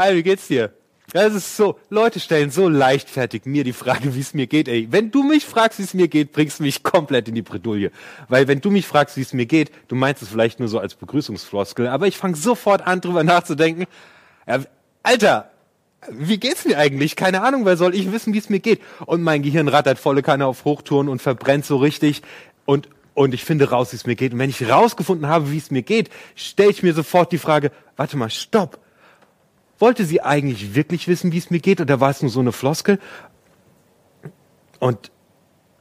Hi, wie geht's dir? Das ist so, Leute stellen so leichtfertig mir die Frage, wie es mir geht. Ey, wenn du mich fragst, wie es mir geht, bringst du mich komplett in die Bredouille. Weil wenn du mich fragst, wie es mir geht, du meinst es vielleicht nur so als Begrüßungsfloskel, aber ich fange sofort an, drüber nachzudenken. Ja, Alter, wie geht's mir eigentlich? Keine Ahnung, wer soll ich wissen, wie es mir geht? Und mein Gehirn rattert volle Kanne auf Hochtouren und verbrennt so richtig und und ich finde raus, wie es mir geht. Und wenn ich rausgefunden habe, wie es mir geht, stelle ich mir sofort die Frage, warte mal, stopp. Wollte sie eigentlich wirklich wissen, wie es mir geht, oder war es nur so eine Floskel? Und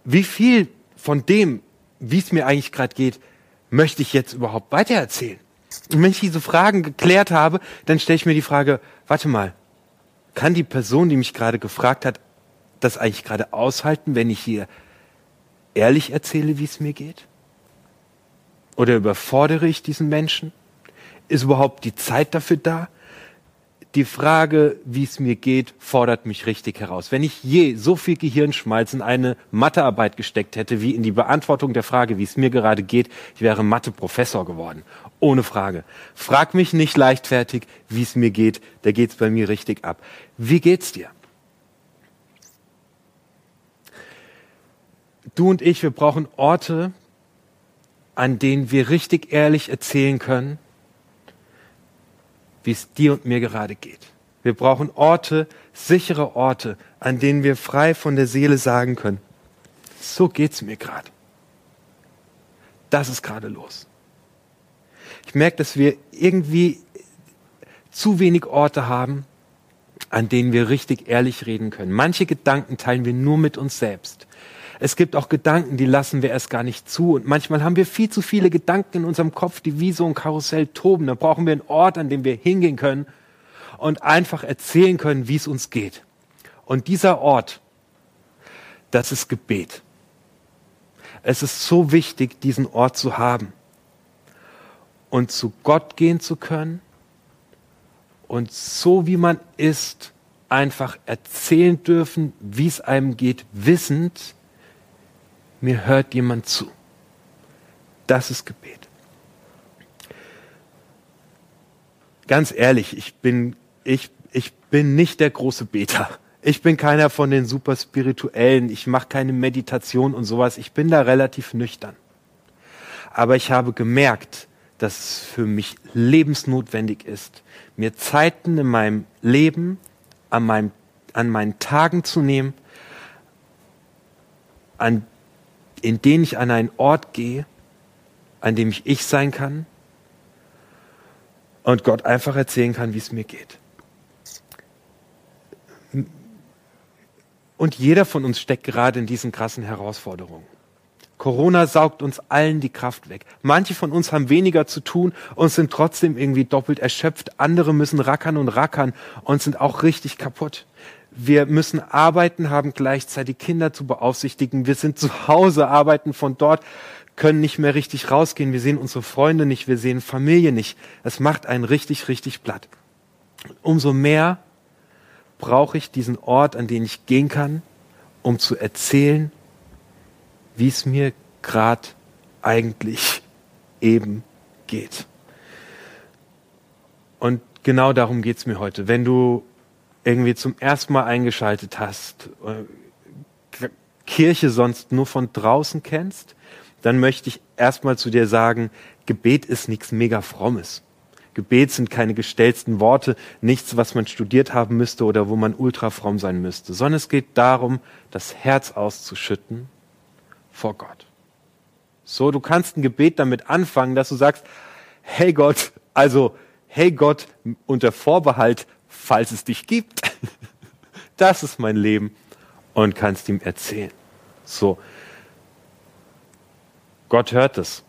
wie viel von dem, wie es mir eigentlich gerade geht, möchte ich jetzt überhaupt weitererzählen? Und wenn ich diese Fragen geklärt habe, dann stelle ich mir die Frage, warte mal, kann die Person, die mich gerade gefragt hat, das eigentlich gerade aushalten, wenn ich hier ehrlich erzähle, wie es mir geht? Oder überfordere ich diesen Menschen? Ist überhaupt die Zeit dafür da? Die Frage, wie es mir geht, fordert mich richtig heraus. Wenn ich je so viel Gehirnschmalz in eine Mathearbeit gesteckt hätte, wie in die Beantwortung der Frage, wie es mir gerade geht, ich wäre Mathe-Professor geworden. Ohne Frage. Frag mich nicht leichtfertig, wie es mir geht, da geht's bei mir richtig ab. Wie geht's dir? Du und ich, wir brauchen Orte, an denen wir richtig ehrlich erzählen können, wie es dir und mir gerade geht. Wir brauchen Orte, sichere Orte, an denen wir frei von der Seele sagen können, so geht's mir gerade. Das ist gerade los. Ich merke, dass wir irgendwie zu wenig Orte haben, an denen wir richtig ehrlich reden können. Manche Gedanken teilen wir nur mit uns selbst. Es gibt auch Gedanken, die lassen wir erst gar nicht zu. Und manchmal haben wir viel zu viele Gedanken in unserem Kopf, die wie so ein Karussell toben. Da brauchen wir einen Ort, an dem wir hingehen können und einfach erzählen können, wie es uns geht. Und dieser Ort, das ist Gebet. Es ist so wichtig, diesen Ort zu haben und zu Gott gehen zu können und so wie man ist, einfach erzählen dürfen, wie es einem geht, wissend, mir hört jemand zu. Das ist Gebet. Ganz ehrlich, ich bin, ich, ich bin nicht der große Beter. Ich bin keiner von den super spirituellen. Ich mache keine Meditation und sowas. Ich bin da relativ nüchtern. Aber ich habe gemerkt, dass es für mich lebensnotwendig ist, mir Zeiten in meinem Leben, an, meinem, an meinen Tagen zu nehmen, an in denen ich an einen Ort gehe, an dem ich ich sein kann und Gott einfach erzählen kann, wie es mir geht. Und jeder von uns steckt gerade in diesen krassen Herausforderungen. Corona saugt uns allen die Kraft weg. Manche von uns haben weniger zu tun und sind trotzdem irgendwie doppelt erschöpft. Andere müssen rackern und rackern und sind auch richtig kaputt. Wir müssen arbeiten, haben gleichzeitig Kinder zu beaufsichtigen. Wir sind zu Hause, arbeiten von dort, können nicht mehr richtig rausgehen. Wir sehen unsere Freunde nicht, wir sehen Familie nicht. Es macht einen richtig, richtig platt. Umso mehr brauche ich diesen Ort, an den ich gehen kann, um zu erzählen, wie es mir gerade eigentlich eben geht. Und genau darum geht's mir heute. Wenn du irgendwie zum ersten Mal eingeschaltet hast, äh, Kirche sonst nur von draußen kennst, dann möchte ich erstmal zu dir sagen, Gebet ist nichts mega frommes. Gebet sind keine gestellten Worte, nichts, was man studiert haben müsste oder wo man ultra fromm sein müsste, sondern es geht darum, das Herz auszuschütten vor Gott. So, du kannst ein Gebet damit anfangen, dass du sagst, hey Gott, also, hey Gott, unter Vorbehalt, falls es dich gibt. Das ist mein Leben und kannst ihm erzählen. So. Gott hört es.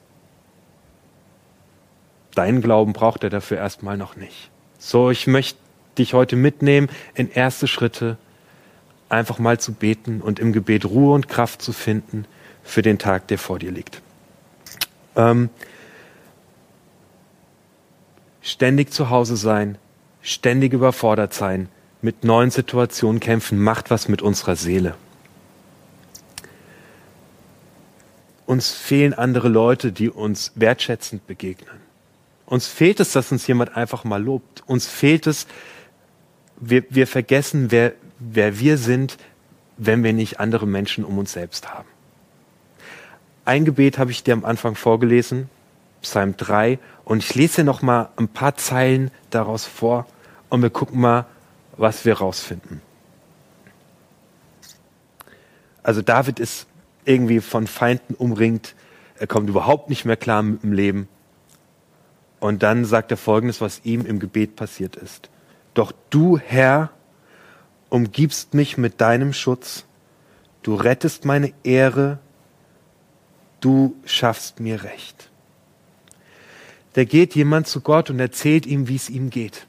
Dein Glauben braucht er dafür erstmal noch nicht. So, ich möchte dich heute mitnehmen in erste Schritte, einfach mal zu beten und im Gebet Ruhe und Kraft zu finden für den Tag, der vor dir liegt. Ähm, ständig zu Hause sein, ständig überfordert sein, mit neuen Situationen kämpfen, macht was mit unserer Seele. Uns fehlen andere Leute, die uns wertschätzend begegnen. Uns fehlt es, dass uns jemand einfach mal lobt. Uns fehlt es, wir, wir vergessen, wer, wer wir sind, wenn wir nicht andere Menschen um uns selbst haben. Ein Gebet habe ich dir am Anfang vorgelesen, Psalm 3, und ich lese noch mal ein paar Zeilen daraus vor und wir gucken mal, was wir rausfinden. Also David ist irgendwie von Feinden umringt, er kommt überhaupt nicht mehr klar mit dem Leben. Und dann sagt er folgendes, was ihm im Gebet passiert ist. Doch du, Herr, umgibst mich mit deinem Schutz, du rettest meine Ehre, du schaffst mir Recht. Da geht jemand zu Gott und erzählt ihm, wie es ihm geht.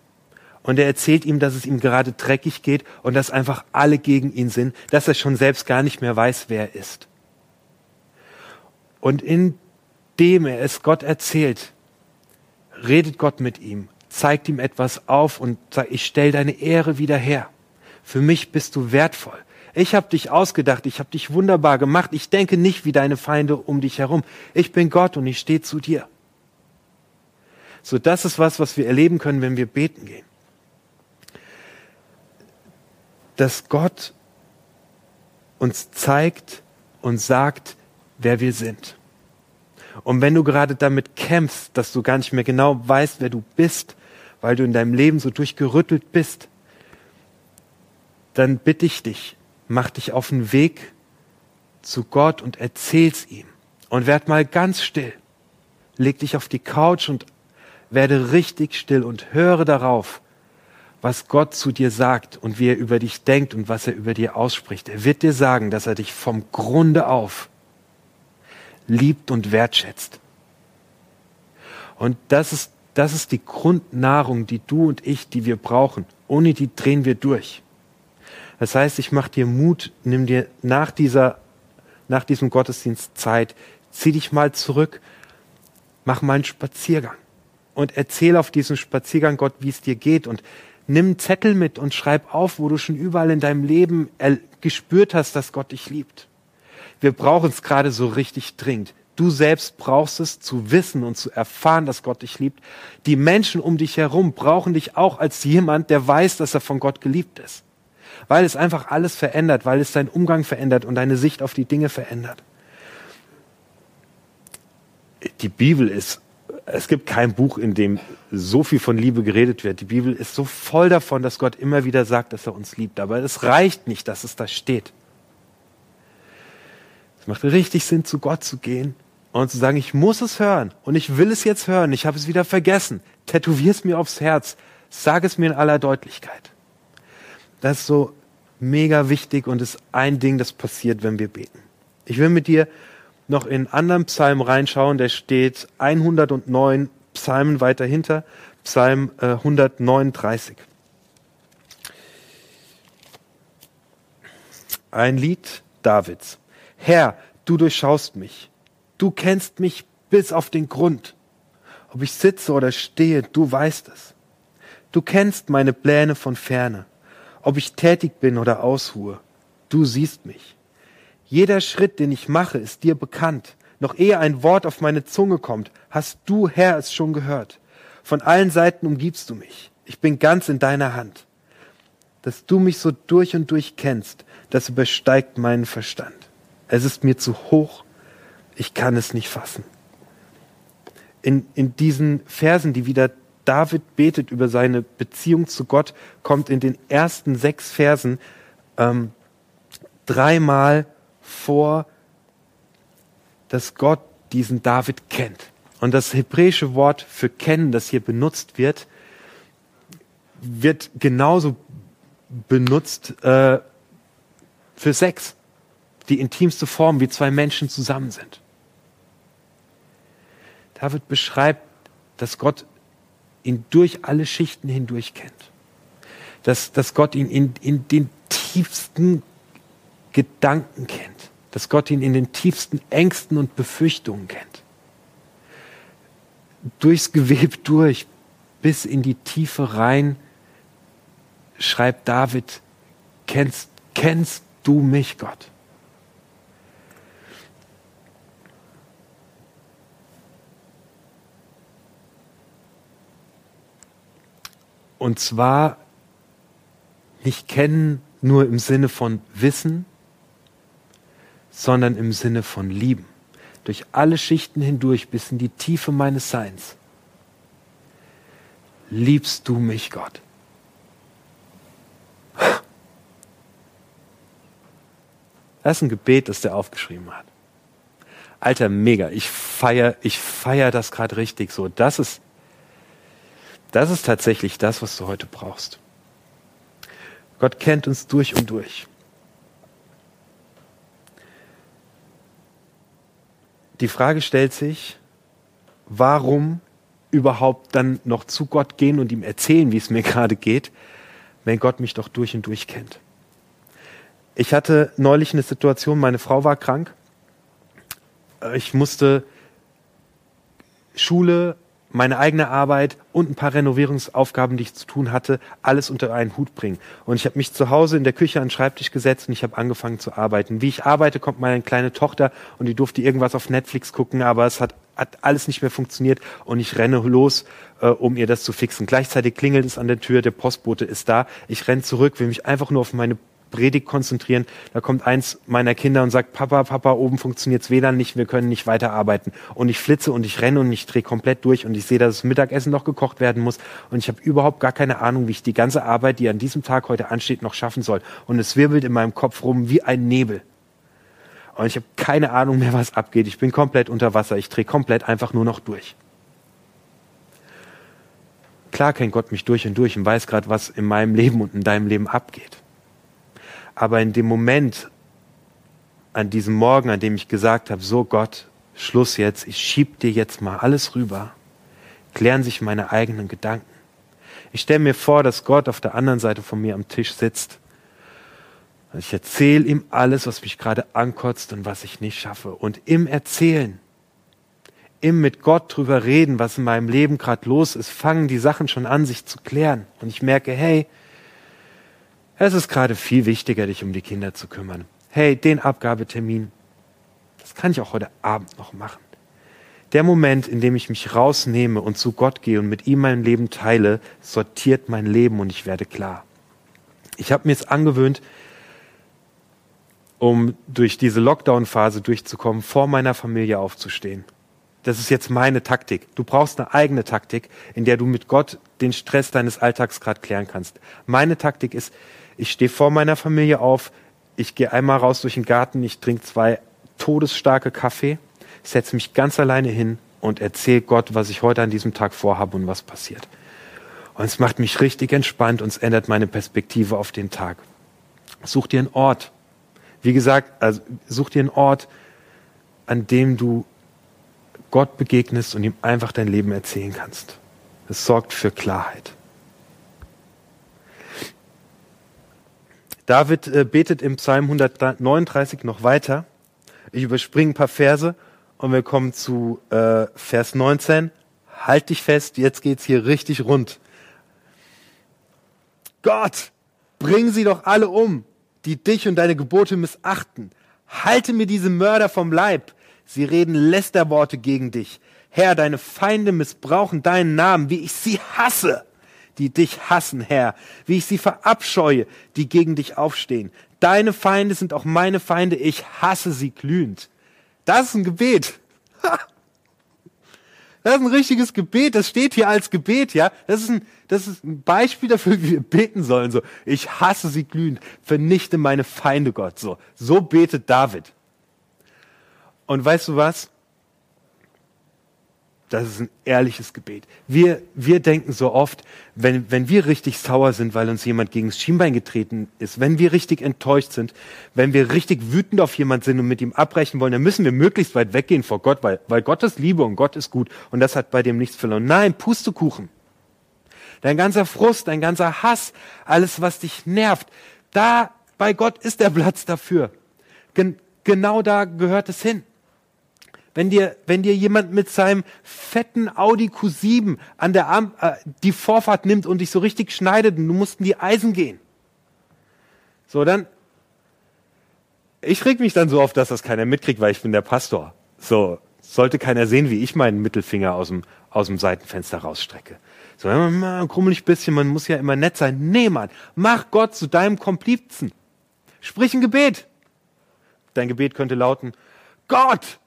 Und er erzählt ihm, dass es ihm gerade dreckig geht und dass einfach alle gegen ihn sind, dass er schon selbst gar nicht mehr weiß, wer er ist. Und indem er es Gott erzählt, redet Gott mit ihm, zeigt ihm etwas auf und sagt, ich stell deine Ehre wieder her. Für mich bist du wertvoll. Ich habe dich ausgedacht, ich habe dich wunderbar gemacht. Ich denke nicht wie deine Feinde um dich herum. Ich bin Gott und ich stehe zu dir. So, das ist was, was wir erleben können, wenn wir beten gehen. Dass Gott uns zeigt und sagt, wer wir sind. Und wenn du gerade damit kämpfst, dass du gar nicht mehr genau weißt, wer du bist, weil du in deinem Leben so durchgerüttelt bist, dann bitte ich dich, mach dich auf den Weg zu Gott und erzähl's ihm. Und werd mal ganz still. Leg dich auf die Couch und werde richtig still und höre darauf, was Gott zu dir sagt und wie er über dich denkt und was er über dir ausspricht. Er wird dir sagen, dass er dich vom Grunde auf liebt und wertschätzt. Und das ist, das ist die Grundnahrung, die du und ich, die wir brauchen. Ohne die drehen wir durch. Das heißt, ich mache dir Mut, nimm dir nach dieser, nach diesem Gottesdienst Zeit, zieh dich mal zurück, mach mal einen Spaziergang und erzähl auf diesem Spaziergang Gott, wie es dir geht und nimm einen Zettel mit und schreib auf, wo du schon überall in deinem Leben gespürt hast, dass Gott dich liebt. Wir brauchen es gerade so richtig dringend. Du selbst brauchst es zu wissen und zu erfahren, dass Gott dich liebt. Die Menschen um dich herum brauchen dich auch als jemand, der weiß, dass er von Gott geliebt ist. Weil es einfach alles verändert, weil es deinen Umgang verändert und deine Sicht auf die Dinge verändert. Die Bibel ist, es gibt kein Buch, in dem so viel von Liebe geredet wird. Die Bibel ist so voll davon, dass Gott immer wieder sagt, dass er uns liebt. Aber es reicht nicht, dass es da steht. Es macht richtig Sinn, zu Gott zu gehen und zu sagen, ich muss es hören und ich will es jetzt hören, ich habe es wieder vergessen. Tätowier es mir aufs Herz, sag es mir in aller Deutlichkeit. Das ist so mega wichtig und ist ein Ding, das passiert, wenn wir beten. Ich will mit dir noch in anderen Psalm reinschauen, der steht 109 Psalmen weiter hinter, Psalm äh, 139. Ein Lied Davids. Herr, du durchschaust mich. Du kennst mich bis auf den Grund. Ob ich sitze oder stehe, du weißt es. Du kennst meine Pläne von ferne. Ob ich tätig bin oder ausruhe, du siehst mich. Jeder Schritt, den ich mache, ist dir bekannt. Noch ehe ein Wort auf meine Zunge kommt, hast du, Herr, es schon gehört. Von allen Seiten umgibst du mich. Ich bin ganz in deiner Hand. Dass du mich so durch und durch kennst, das übersteigt meinen Verstand. Es ist mir zu hoch, ich kann es nicht fassen. In, in diesen Versen, die wieder David betet über seine Beziehung zu Gott, kommt in den ersten sechs Versen ähm, dreimal vor, dass Gott diesen David kennt. Und das hebräische Wort für kennen, das hier benutzt wird, wird genauso benutzt äh, für Sex die intimste Form, wie zwei Menschen zusammen sind. David beschreibt, dass Gott ihn durch alle Schichten hindurch kennt. Dass, dass Gott ihn in, in den tiefsten Gedanken kennt. Dass Gott ihn in den tiefsten Ängsten und Befürchtungen kennt. Durchs Geweb durch, bis in die Tiefe rein, schreibt David, kennst, kennst du mich, Gott? Und zwar Nicht kennen nur im Sinne von Wissen, sondern im Sinne von Lieben. Durch alle Schichten hindurch bis in die Tiefe meines Seins. Liebst du mich, Gott? Das ist ein Gebet, das der aufgeschrieben hat. Alter, mega. Ich feier, ich feier das gerade richtig so. Das ist, das ist tatsächlich das, was du heute brauchst. Gott kennt uns durch und durch. Die Frage stellt sich, warum überhaupt dann noch zu Gott gehen und ihm erzählen, wie es mir gerade geht, wenn Gott mich doch durch und durch kennt. Ich hatte neulich eine Situation, meine Frau war krank. Ich musste Schule, meine eigene Arbeit und ein paar Renovierungsaufgaben, die ich zu tun hatte, alles unter einen Hut bringen. Und ich habe mich zu Hause in der Küche an den Schreibtisch gesetzt und ich habe angefangen zu arbeiten. Wie ich arbeite, kommt meine kleine Tochter und die durfte irgendwas auf Netflix gucken, aber es hat, hat alles nicht mehr funktioniert und ich renne los, äh, um ihr das zu fixen. Gleichzeitig klingelt es an der Tür, der Postbote ist da. Ich renne zurück, will mich einfach nur auf meine Predigt konzentrieren. Da kommt eins meiner Kinder und sagt, Papa, Papa, oben funktioniert's WLAN nicht, wir können nicht weiterarbeiten. Und ich flitze und ich renne und ich drehe komplett durch und ich sehe, dass das Mittagessen noch gekocht werden muss. Und ich habe überhaupt gar keine Ahnung, wie ich die ganze Arbeit, die an diesem Tag heute ansteht, noch schaffen soll. Und es wirbelt in meinem Kopf rum wie ein Nebel. Und ich habe keine Ahnung mehr, was abgeht. Ich bin komplett unter Wasser. Ich drehe komplett einfach nur noch durch. Klar kennt Gott mich durch und durch und weiß gerade, was in meinem Leben und in deinem Leben abgeht. Aber in dem Moment, an diesem Morgen, an dem ich gesagt habe, so Gott, Schluss jetzt, ich schieb dir jetzt mal alles rüber, klären sich meine eigenen Gedanken. Ich stelle mir vor, dass Gott auf der anderen Seite von mir am Tisch sitzt. Ich erzähle ihm alles, was mich gerade ankotzt und was ich nicht schaffe. Und im Erzählen, im mit Gott drüber reden, was in meinem Leben gerade los ist, fangen die Sachen schon an, sich zu klären. Und ich merke, hey, es ist gerade viel wichtiger, dich um die Kinder zu kümmern. Hey, den Abgabetermin, das kann ich auch heute Abend noch machen. Der Moment, in dem ich mich rausnehme und zu Gott gehe und mit ihm mein Leben teile, sortiert mein Leben und ich werde klar. Ich habe mir es angewöhnt, um durch diese Lockdown-Phase durchzukommen, vor meiner Familie aufzustehen. Das ist jetzt meine Taktik. Du brauchst eine eigene Taktik, in der du mit Gott den Stress deines Alltags gerade klären kannst. Meine Taktik ist, ich stehe vor meiner Familie auf, ich gehe einmal raus durch den Garten, ich trinke zwei todesstarke Kaffee, setze mich ganz alleine hin und erzähle Gott, was ich heute an diesem Tag vorhabe und was passiert. Und es macht mich richtig entspannt und es ändert meine Perspektive auf den Tag. Such dir einen Ort. Wie gesagt, also such dir einen Ort, an dem du Gott begegnest und ihm einfach dein Leben erzählen kannst. Es sorgt für Klarheit. David äh, betet im Psalm 139 noch weiter. Ich überspringe ein paar Verse und wir kommen zu äh, Vers 19. Halt dich fest, jetzt geht's hier richtig rund. Gott, bring sie doch alle um, die dich und deine Gebote missachten. Halte mir diese Mörder vom Leib. Sie reden Lästerworte gegen dich. Herr, deine Feinde missbrauchen deinen Namen, wie ich sie hasse die dich hassen, Herr, wie ich sie verabscheue, die gegen dich aufstehen. Deine Feinde sind auch meine Feinde, ich hasse sie glühend. Das ist ein Gebet. Das ist ein richtiges Gebet, das steht hier als Gebet, ja. Das ist ein, das ist ein Beispiel dafür, wie wir beten sollen, so. Ich hasse sie glühend, vernichte meine Feinde, Gott, so. So betet David. Und weißt du was? Das ist ein ehrliches Gebet. Wir, wir denken so oft, wenn, wenn wir richtig sauer sind, weil uns jemand gegen das Schienbein getreten ist, wenn wir richtig enttäuscht sind, wenn wir richtig wütend auf jemand sind und mit ihm abbrechen wollen, dann müssen wir möglichst weit weggehen vor Gott, weil, weil Gott ist Liebe und Gott ist gut und das hat bei dem nichts verloren. Nein, Pustekuchen. Dein ganzer Frust, dein ganzer Hass, alles, was dich nervt, da bei Gott ist der Platz dafür. Gen genau da gehört es hin. Wenn dir, wenn dir jemand mit seinem fetten Audi Q7 an der Arm, äh, die Vorfahrt nimmt und dich so richtig schneidet und du musst in die Eisen gehen. So, dann, ich reg mich dann so auf, dass das keiner mitkriegt, weil ich bin der Pastor. So, sollte keiner sehen, wie ich meinen Mittelfinger aus dem, aus dem Seitenfenster rausstrecke. So, immer krummelig bisschen, man muss ja immer nett sein. Nee, Mann, mach Gott zu deinem Komplizen. Sprich ein Gebet. Dein Gebet könnte lauten, Gott,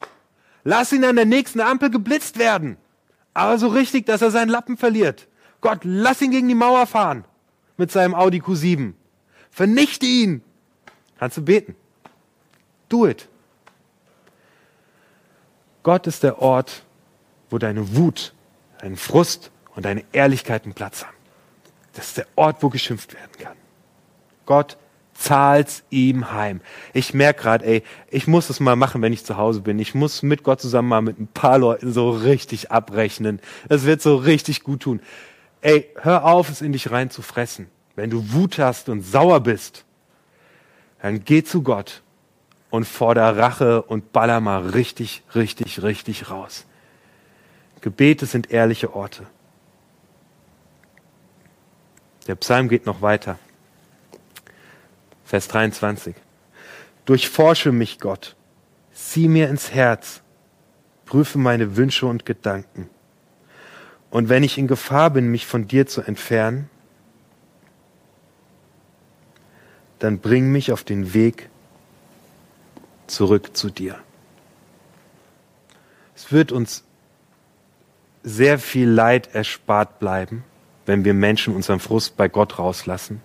lass ihn an der nächsten Ampel geblitzt werden. Aber so richtig, dass er seinen Lappen verliert. Gott, lass ihn gegen die Mauer fahren mit seinem Audi Q7. Vernichte ihn. Kannst du beten. Do it. Gott ist der Ort, wo deine Wut, dein Frust und deine Ehrlichkeit einen Platz haben. Das ist der Ort, wo geschimpft werden kann. Gott zahlt's ihm heim. Ich merke gerade, ey, ich muss es mal machen, wenn ich zu Hause bin. Ich muss mit Gott zusammen mal mit ein paar Leuten so richtig abrechnen. Das wird so richtig gut tun. Ey, hör auf, es in dich rein zu fressen. Wenn du Wut hast und sauer bist, dann geh zu Gott und forder Rache und baller mal richtig, richtig, richtig raus. Gebete sind ehrliche Orte. Der Psalm geht noch weiter. Vers 23. Durchforsche mich, Gott, sieh mir ins Herz, prüfe meine Wünsche und Gedanken. Und wenn ich in Gefahr bin, mich von dir zu entfernen, dann bring mich auf den Weg zurück zu dir. Es wird uns sehr viel Leid erspart bleiben, wenn wir Menschen unseren Frust bei Gott rauslassen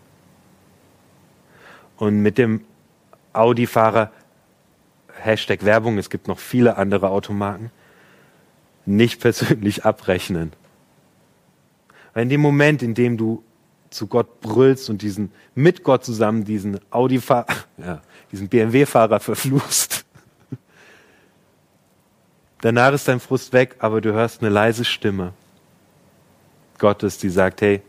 und mit dem Audi-Fahrer, Hashtag Werbung, es gibt noch viele andere Automarken, nicht persönlich abrechnen. Weil in dem Moment, in dem du zu Gott brüllst und diesen mit Gott zusammen diesen Audi-Fahrer, ja, diesen BMW-Fahrer verfluchst, danach ist dein Frust weg, aber du hörst eine leise Stimme Gottes, die sagt, hey,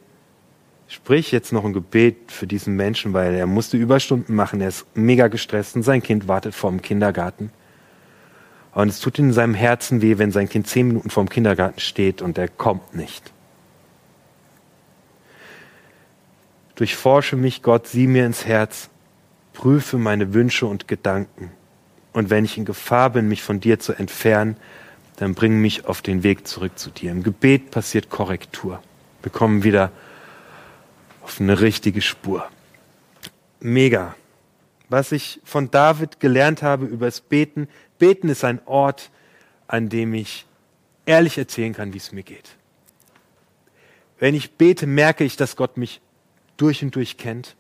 sprich jetzt noch ein Gebet für diesen Menschen, weil er musste Überstunden machen, er ist mega gestresst und sein Kind wartet vor dem Kindergarten. Und es tut in seinem Herzen weh, wenn sein Kind zehn Minuten vor dem Kindergarten steht und er kommt nicht. Durchforsche mich, Gott, sieh mir ins Herz, prüfe meine Wünsche und Gedanken. Und wenn ich in Gefahr bin, mich von dir zu entfernen, dann bring mich auf den Weg zurück zu dir. Im Gebet passiert Korrektur. Wir kommen wieder auf eine richtige Spur. Mega. Was ich von David gelernt habe über das Beten, Beten ist ein Ort, an dem ich ehrlich erzählen kann, wie es mir geht. Wenn ich bete, merke ich, dass Gott mich durch und durch kennt.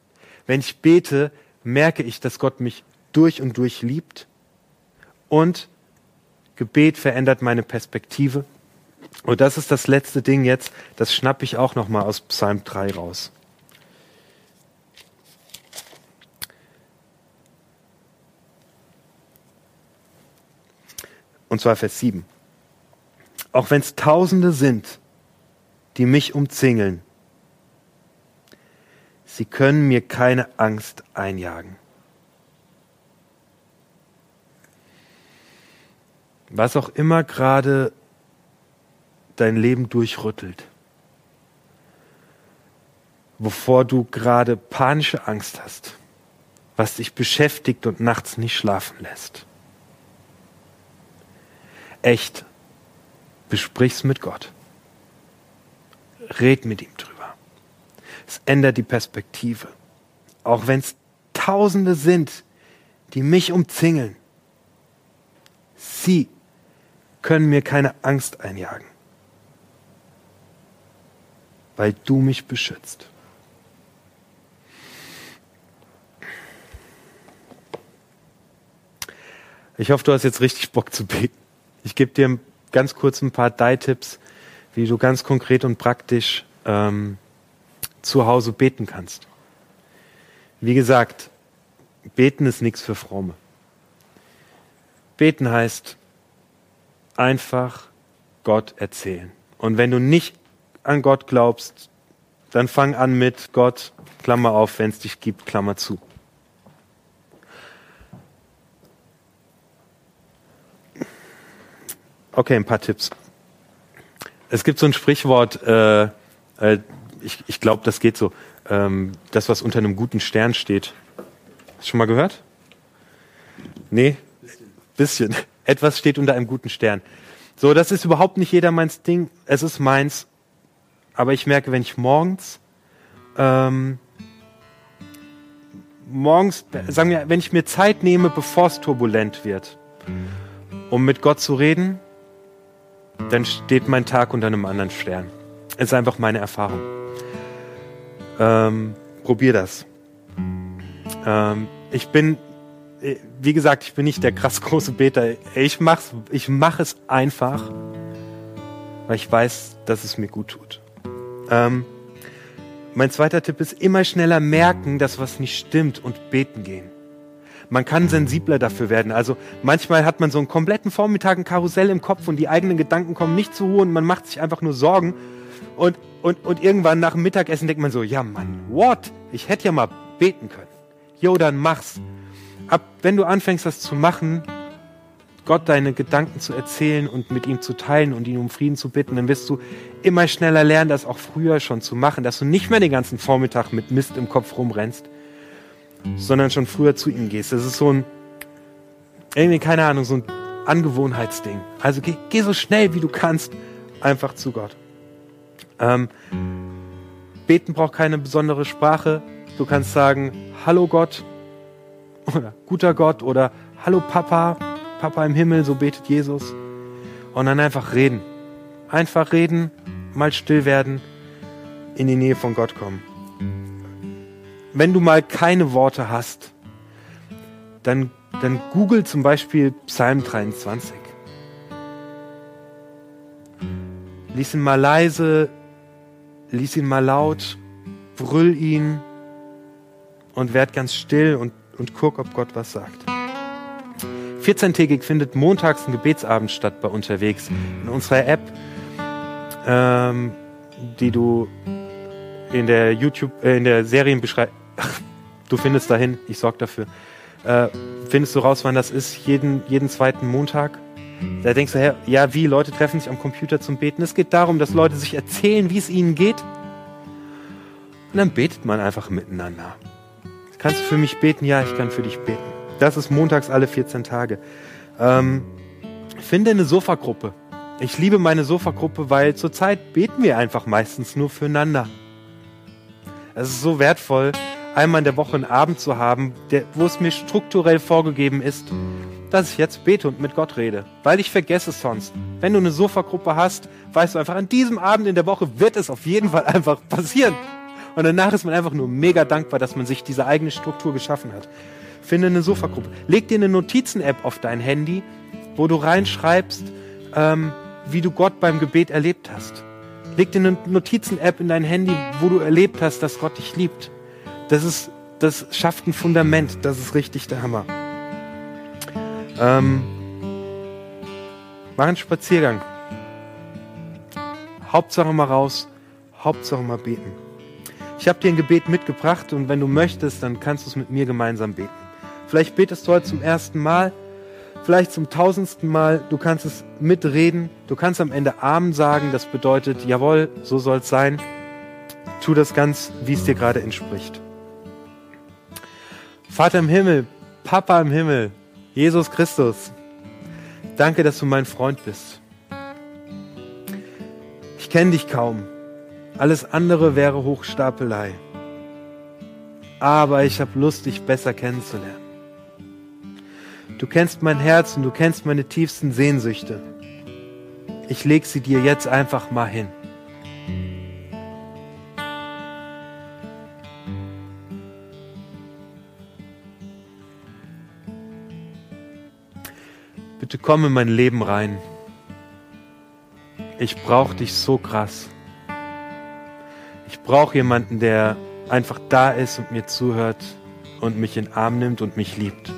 Wenn ich bete, merke ich, dass Gott mich durch und durch liebt. Und Gebet verändert meine Perspektive. Und das ist das letzte Ding jetzt, das schnappe ich auch noch mal aus Psalm 3 raus. Und zwar Vers 7. Auch wenn es Tausende sind, die mich umzingeln, sie können mir keine Angst einjagen. Was auch immer gerade dein Leben durchrüttelt, wovor du gerade panische Angst hast, was dich beschäftigt und nachts nicht schlafen lässt echt, besprich's mit Gott. Red mit ihm drüber. Es ändert die Perspektive. Auch wenn es Tausende sind, die mich umzingeln. Sie können mir keine Angst einjagen, weil du mich beschützt. Ich hoffe, du hast jetzt richtig Bock zu beten. Ich gebe dir ganz kurz ein paar Die-Tipps, wie du ganz konkret und praktisch ähm, zu Hause beten kannst. Wie gesagt, beten ist nichts für Fromme. Beten heißt einfach Gott erzählen. Und wenn du nicht an Gott glaubst, dann fang an mit Gott, Klammer auf, wenn es dich gibt, Klammer zu. Okay, ein paar Tipps. Es gibt so ein Sprichwort, äh, äh, ich, ich glaube, das geht so, ähm, das, was unter einem guten Stern steht. Hast du schon mal gehört? Nee? Bisschen. Etwas steht unter einem guten Stern. So, das ist überhaupt nicht jedermanns Ding. Es ist meins. Aber ich merke, wenn ich morgens, ähm, morgens, sagen wir, wenn ich mir Zeit nehme, bevor es turbulent wird, um mit Gott zu reden, dann steht mein Tag unter einem anderen Stern. Ist einfach meine Erfahrung. Ähm, probier das. Ähm, ich bin, äh, wie gesagt, ich bin nicht der krass große Beter. Ich mach's, ich mache es einfach, weil ich weiß, dass es mir gut tut. Ähm, mein zweiter Tipp ist immer schneller merken, dass was nicht stimmt und beten gehen. Man kann sensibler dafür werden. Also manchmal hat man so einen kompletten Vormittag ein Karussell im Kopf und die eigenen Gedanken kommen nicht zu Ruhe und man macht sich einfach nur Sorgen. Und, und, und irgendwann nach dem Mittagessen denkt man so, ja Mann, what? Ich hätte ja mal beten können. Jo, dann mach's. Ab, wenn du anfängst, das zu machen, Gott deine Gedanken zu erzählen und mit ihm zu teilen und ihn um Frieden zu bitten, dann wirst du immer schneller lernen, das auch früher schon zu machen, dass du nicht mehr den ganzen Vormittag mit Mist im Kopf rumrennst, sondern schon früher zu ihm gehst. Das ist so ein, irgendwie, keine Ahnung, so ein Angewohnheitsding. Also geh, geh so schnell wie du kannst einfach zu Gott. Ähm, beten braucht keine besondere Sprache. Du kannst sagen, hallo Gott oder guter Gott oder hallo Papa, Papa im Himmel, so betet Jesus. Und dann einfach reden. Einfach reden, mal still werden, in die Nähe von Gott kommen. Wenn du mal keine Worte hast, dann, dann google zum Beispiel Psalm 23. Lies ihn mal leise, lies ihn mal laut, brüll ihn, und werd ganz still und, und guck, ob Gott was sagt. 14-tägig findet montags ein Gebetsabend statt bei unterwegs. In unserer App, ähm, die du in der YouTube, äh, in der Serienbeschreibung, du findest dahin, ich sorge dafür, äh, findest du raus, wann das ist, jeden, jeden zweiten Montag. Da denkst du, ja, wie, Leute treffen sich am Computer zum Beten. Es geht darum, dass Leute sich erzählen, wie es ihnen geht. Und dann betet man einfach miteinander. Kannst du für mich beten? Ja, ich kann für dich beten. Das ist montags alle 14 Tage. Ähm, finde eine Sofagruppe. Ich liebe meine Sofagruppe, weil zurzeit beten wir einfach meistens nur füreinander. Es ist so wertvoll, einmal in der Woche einen Abend zu haben, der, wo es mir strukturell vorgegeben ist, dass ich jetzt bete und mit Gott rede. Weil ich vergesse es sonst. Wenn du eine Sofagruppe hast, weißt du einfach, an diesem Abend in der Woche wird es auf jeden Fall einfach passieren. Und danach ist man einfach nur mega dankbar, dass man sich diese eigene Struktur geschaffen hat. Finde eine Sofagruppe. Leg dir eine Notizen-App auf dein Handy, wo du reinschreibst, ähm, wie du Gott beim Gebet erlebt hast. Leg dir eine Notizen-App in dein Handy, wo du erlebt hast, dass Gott dich liebt. Das ist, das schafft ein Fundament. Das ist richtig der Hammer. Ähm, mach einen Spaziergang. Hauptsache mal raus. Hauptsache mal beten. Ich habe dir ein Gebet mitgebracht und wenn du möchtest, dann kannst du es mit mir gemeinsam beten. Vielleicht betest du heute zum ersten Mal, vielleicht zum tausendsten Mal. Du kannst es mitreden. Du kannst am Ende Amen sagen. Das bedeutet, jawohl, so soll es sein. Tu das ganz, wie es dir gerade entspricht. Vater im Himmel, Papa im Himmel, Jesus Christus, danke, dass du mein Freund bist. Ich kenne dich kaum. Alles andere wäre Hochstapelei. Aber ich habe Lust, dich besser kennenzulernen. Du kennst mein Herz und du kennst meine tiefsten Sehnsüchte. Ich leg sie dir jetzt einfach mal hin. Bitte komm in mein Leben rein. Ich brauche dich so krass brauche jemanden, der einfach da ist und mir zuhört und mich in den Arm nimmt und mich liebt.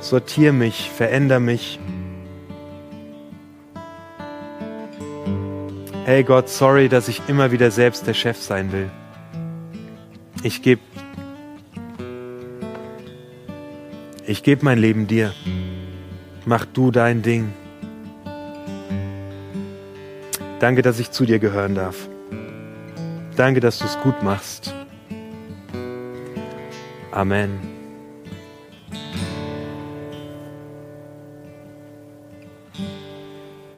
Sortier mich, veränder mich. Hey Gott, sorry, dass ich immer wieder selbst der Chef sein will. Ich gebe ich geb mein Leben dir. Mach du dein Ding. Danke, dass ich zu dir gehören darf. Danke, dass du es gut machst. Amen.